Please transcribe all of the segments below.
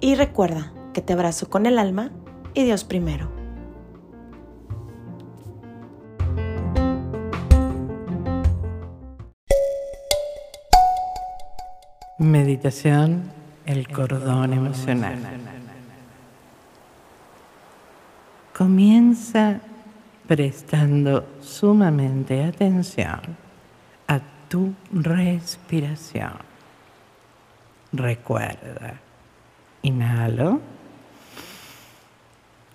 y recuerda que te abrazo con el alma y Dios primero. Meditación, el cordón emocional. Comienza prestando sumamente atención a tu respiración. Recuerda, inhalo,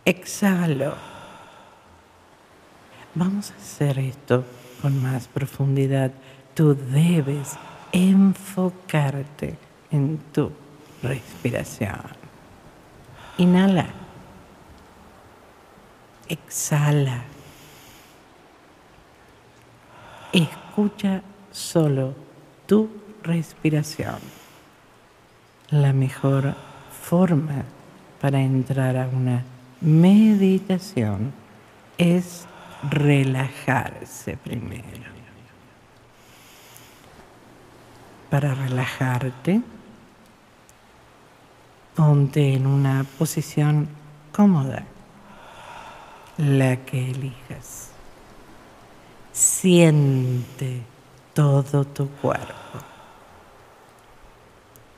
exhalo. Vamos a hacer esto con más profundidad. Tú debes enfocarte en tu respiración. Inhala. Exhala. Escucha solo tu respiración. La mejor forma para entrar a una meditación es relajarse primero. para relajarte. Ponte en una posición cómoda, la que elijas. Siente todo tu cuerpo,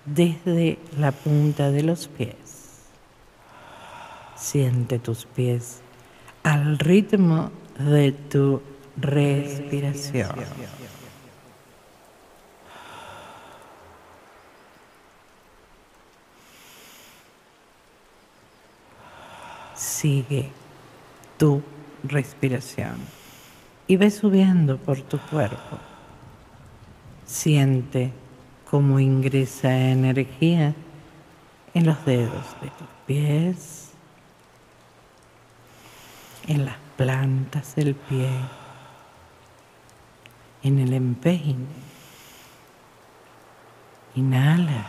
desde la punta de los pies. Siente tus pies al ritmo de tu respiración. sigue tu respiración y ve subiendo por tu cuerpo. Siente cómo ingresa energía en los dedos de tus pies, en las plantas del pie, en el empeine. Inhala.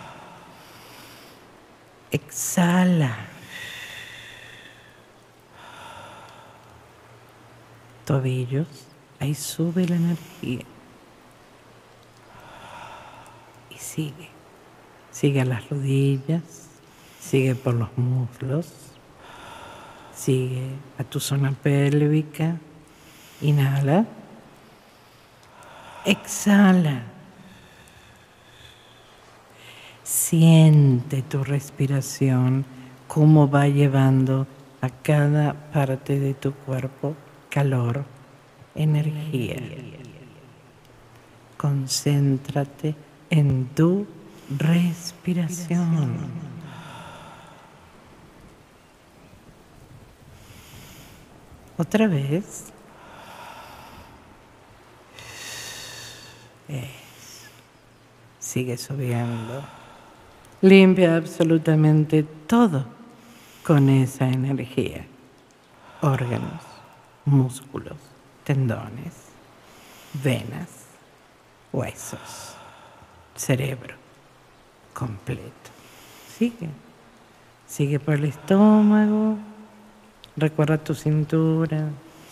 Exhala. tobillos, ahí sube la energía. Y sigue. Sigue a las rodillas, sigue por los muslos, sigue a tu zona pélvica. Inhala. Exhala. Siente tu respiración, cómo va llevando a cada parte de tu cuerpo calor, energía. Concéntrate en tu respiración. Otra vez. Sigue subiendo. Limpia absolutamente todo con esa energía. Órganos músculos, tendones, venas, huesos, cerebro completo. Sigue. Sigue por el estómago. Recuerda tu cintura.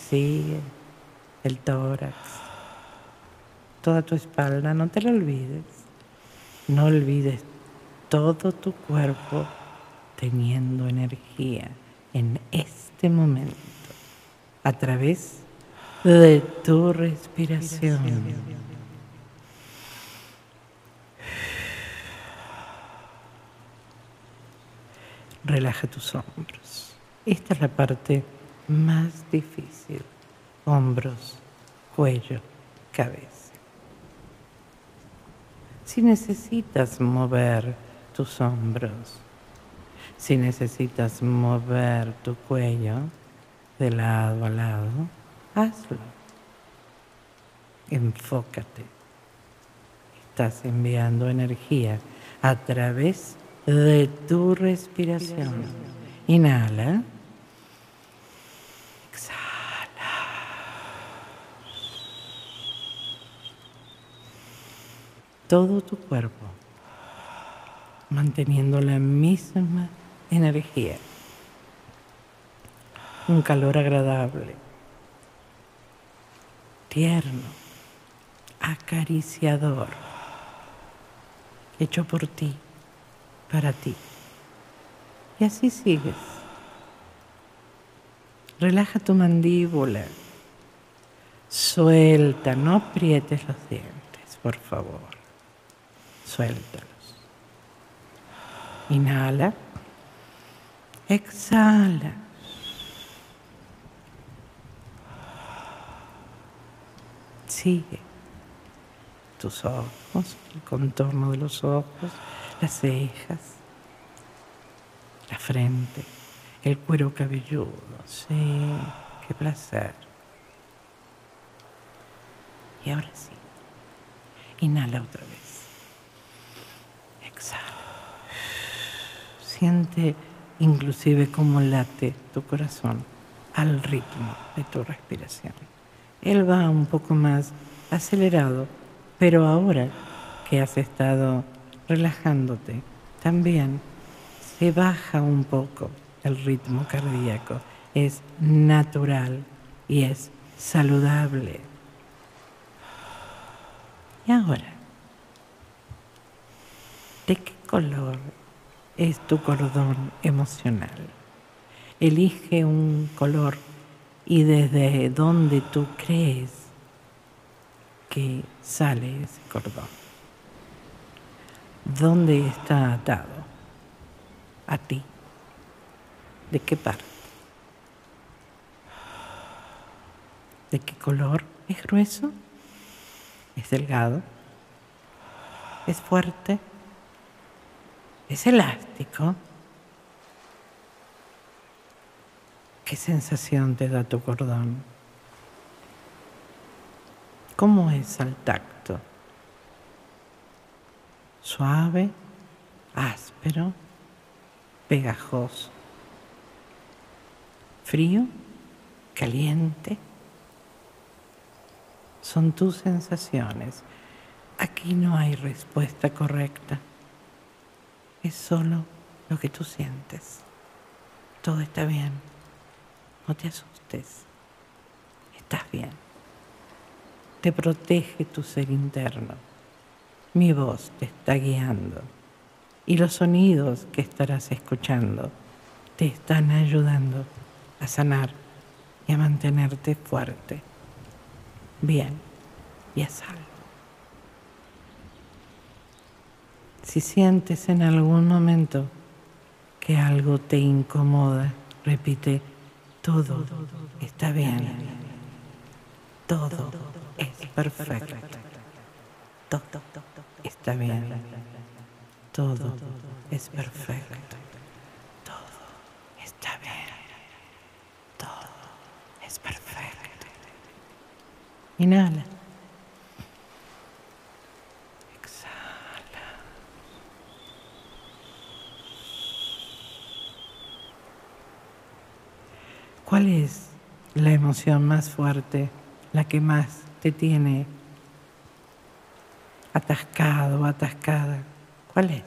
Sigue. El tórax. Toda tu espalda. No te la olvides. No olvides todo tu cuerpo teniendo energía en este momento a través de tu respiración. Relaja tus hombros. Esta es la parte más difícil. Hombros, cuello, cabeza. Si necesitas mover tus hombros, si necesitas mover tu cuello, de lado a lado, hazlo. Enfócate. Estás enviando energía a través de tu respiración. Inhala. Exhala. Todo tu cuerpo manteniendo la misma energía. Un calor agradable, tierno, acariciador, hecho por ti, para ti. Y así sigues. Relaja tu mandíbula. Suelta, no aprietes los dientes, por favor. Suéltalos. Inhala. Exhala. Sigue tus ojos, el contorno de los ojos, las cejas, la frente, el cuero cabelludo. Sí, qué placer. Y ahora sí, inhala otra vez. Exhala. Siente inclusive cómo late tu corazón al ritmo de tu respiración. Él va un poco más acelerado, pero ahora que has estado relajándote, también se baja un poco el ritmo cardíaco. Es natural y es saludable. Y ahora, ¿de qué color es tu cordón emocional? Elige un color y desde donde tú crees que sale ese cordón. ¿Dónde está atado? A ti. ¿De qué parte? ¿De qué color? ¿Es grueso? ¿Es delgado? ¿Es fuerte? ¿Es elástico? ¿Qué sensación te da tu cordón? ¿Cómo es al tacto? ¿Suave? ¿Áspero? ¿Pegajoso? ¿Frío? ¿Caliente? Son tus sensaciones. Aquí no hay respuesta correcta. Es solo lo que tú sientes. Todo está bien. No te asustes. Estás bien. Te protege tu ser interno. Mi voz te está guiando. Y los sonidos que estarás escuchando te están ayudando a sanar y a mantenerte fuerte, bien y a salvo. Si sientes en algún momento que algo te incomoda, repite, todo está bien. Todo es perfecto. Todo está bien. Todo es perfecto. Todo está bien. Todo es perfecto. Inhala. Exhala. ¿Cuál es la emoción más fuerte, la que más te tiene atascado, atascada? ¿Cuál es?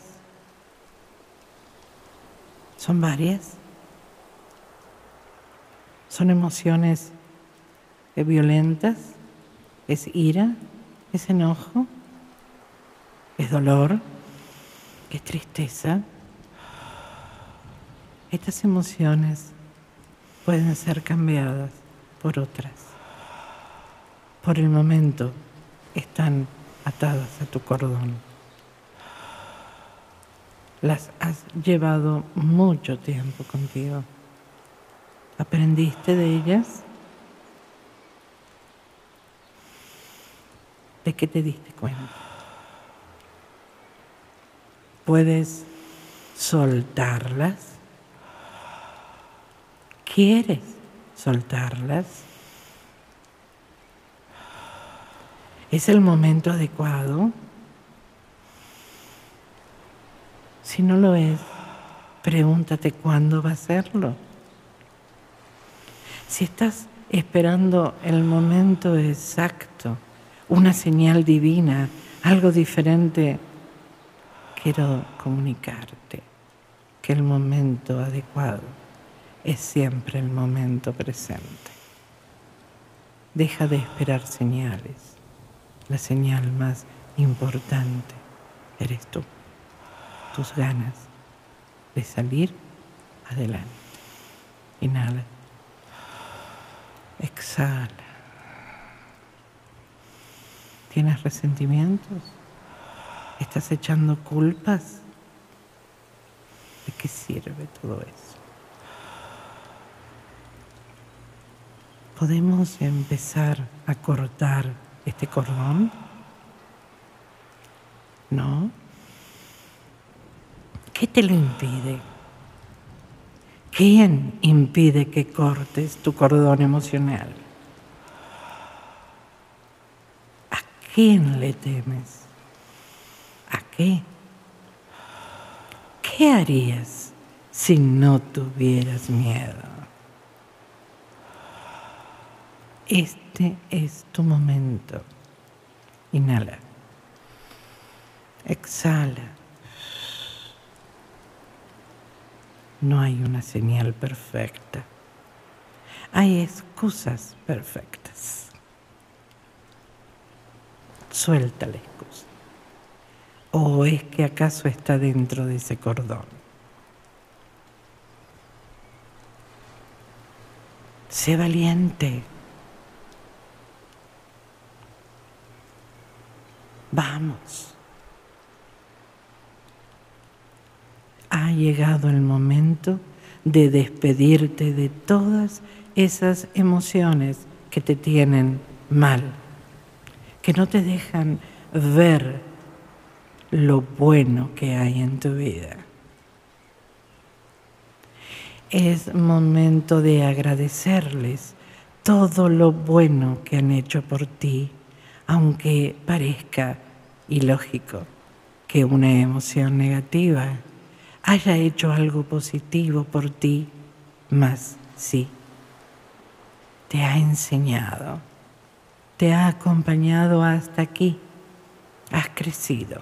¿Son varias? ¿Son emociones violentas? ¿Es ira? ¿Es enojo? ¿Es dolor? ¿Es tristeza? Estas emociones pueden ser cambiadas por otras. Por el momento están atadas a tu cordón. Las has llevado mucho tiempo contigo. ¿Aprendiste de ellas? ¿De qué te diste cuenta? ¿Puedes soltarlas? ¿Quieres soltarlas? ¿Es el momento adecuado? Si no lo es, pregúntate cuándo va a serlo. Si estás esperando el momento exacto, una señal divina, algo diferente, quiero comunicarte que el momento adecuado es siempre el momento presente. Deja de esperar señales. La señal más importante eres tú, tus ganas de salir adelante. Inhala. Exhala. ¿Tienes resentimientos? ¿Estás echando culpas? ¿De qué sirve todo eso? ¿Podemos empezar a cortar este cordón? ¿No? ¿Qué te lo impide? ¿Quién impide que cortes tu cordón emocional? ¿A quién le temes? ¿A qué? ¿Qué harías si no tuvieras miedo? Este es tu momento. Inhala. Exhala. No hay una señal perfecta. Hay excusas perfectas. Suelta la excusa. ¿O es que acaso está dentro de ese cordón? Sé valiente. Vamos. Ha llegado el momento de despedirte de todas esas emociones que te tienen mal, que no te dejan ver lo bueno que hay en tu vida. Es momento de agradecerles todo lo bueno que han hecho por ti, aunque parezca ilógico que una emoción negativa haya hecho algo positivo por ti, mas sí, te ha enseñado, te ha acompañado hasta aquí, has crecido.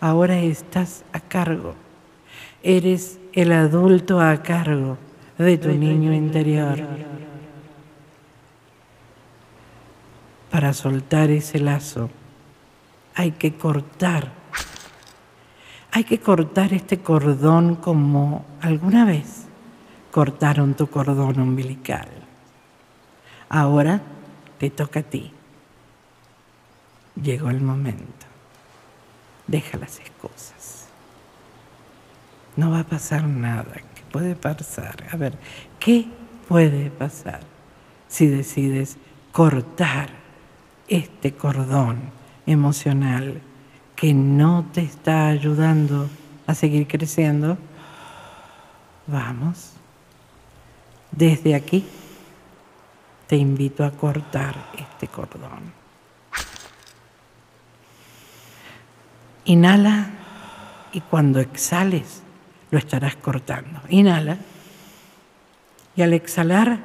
Ahora estás a cargo, eres el adulto a cargo de tu niño interior. Para soltar ese lazo hay que cortar hay que cortar este cordón como alguna vez cortaron tu cordón umbilical. Ahora te toca a ti. Llegó el momento. Deja las excusas. No va a pasar nada. ¿Qué puede pasar? A ver, ¿qué puede pasar si decides cortar este cordón emocional que no te está ayudando a seguir creciendo, vamos, desde aquí te invito a cortar este cordón. Inhala y cuando exhales lo estarás cortando. Inhala y al exhalar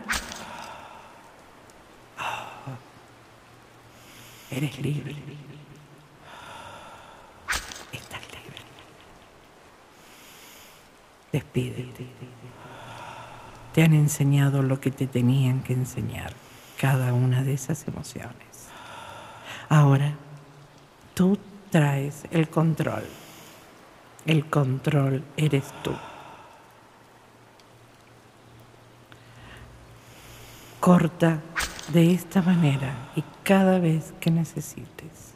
eres libre. Despídete. Te han enseñado lo que te tenían que enseñar, cada una de esas emociones. Ahora, tú traes el control. El control eres tú. Corta de esta manera y cada vez que necesites,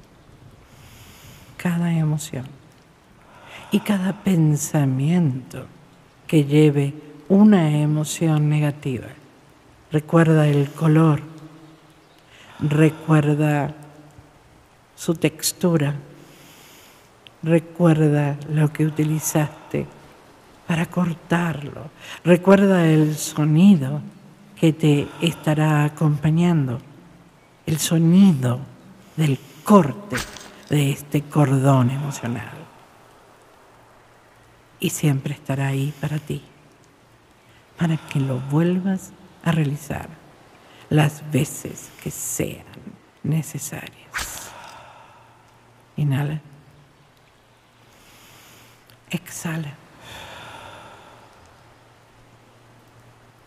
cada emoción y cada pensamiento que lleve una emoción negativa. Recuerda el color, recuerda su textura, recuerda lo que utilizaste para cortarlo, recuerda el sonido que te estará acompañando, el sonido del corte de este cordón emocional. y siempre estará ahí para ti, para que lo vuelvas a realizar las veces que sean necesarias. Inhala. Exhala.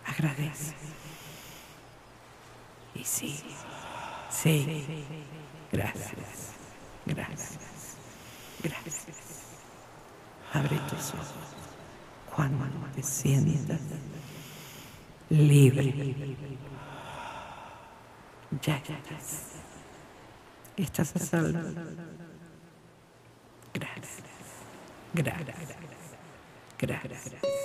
Agradece. Y sí, sí. Gracias. Gracias. Gracias. Abre tus ojos cuando te sientas libre. Ya, ya, ya. Estás a salvo. Gracias. Gracias. Gracias.